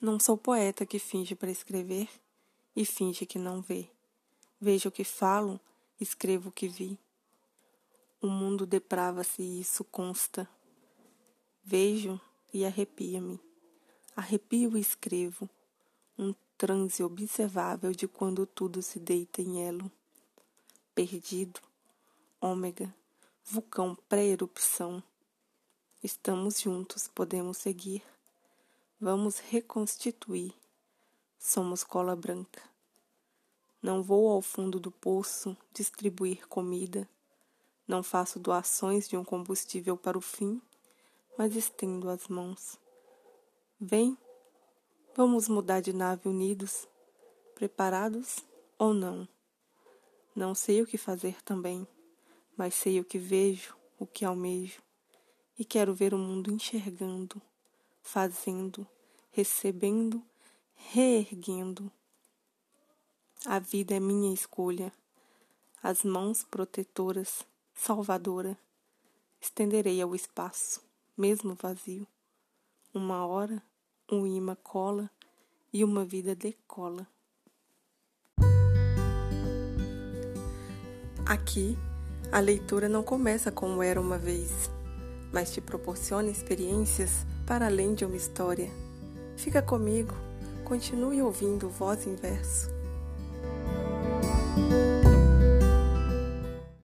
Não sou poeta que finge para escrever e finge que não vê. Vejo o que falo, escrevo o que vi. O mundo deprava-se e isso consta. Vejo e arrepia-me. Arrepio e escrevo. Um transe observável de quando tudo se deita em elo. Perdido, ômega, vulcão pré-erupção. Estamos juntos, podemos seguir. Vamos reconstituir. Somos cola branca. Não vou ao fundo do poço distribuir comida. Não faço doações de um combustível para o fim, mas estendo as mãos. Vem, vamos mudar de nave unidos, preparados ou não. Não sei o que fazer também, mas sei o que vejo, o que almejo, e quero ver o mundo enxergando, fazendo, recebendo, reerguendo. A vida é minha escolha, as mãos protetoras, salvadora, estenderei ao espaço, mesmo vazio. Uma hora, um imã cola e uma vida decola. Aqui, a leitura não começa como era uma vez, mas te proporciona experiências para além de uma história Fica comigo, continue ouvindo voz em verso.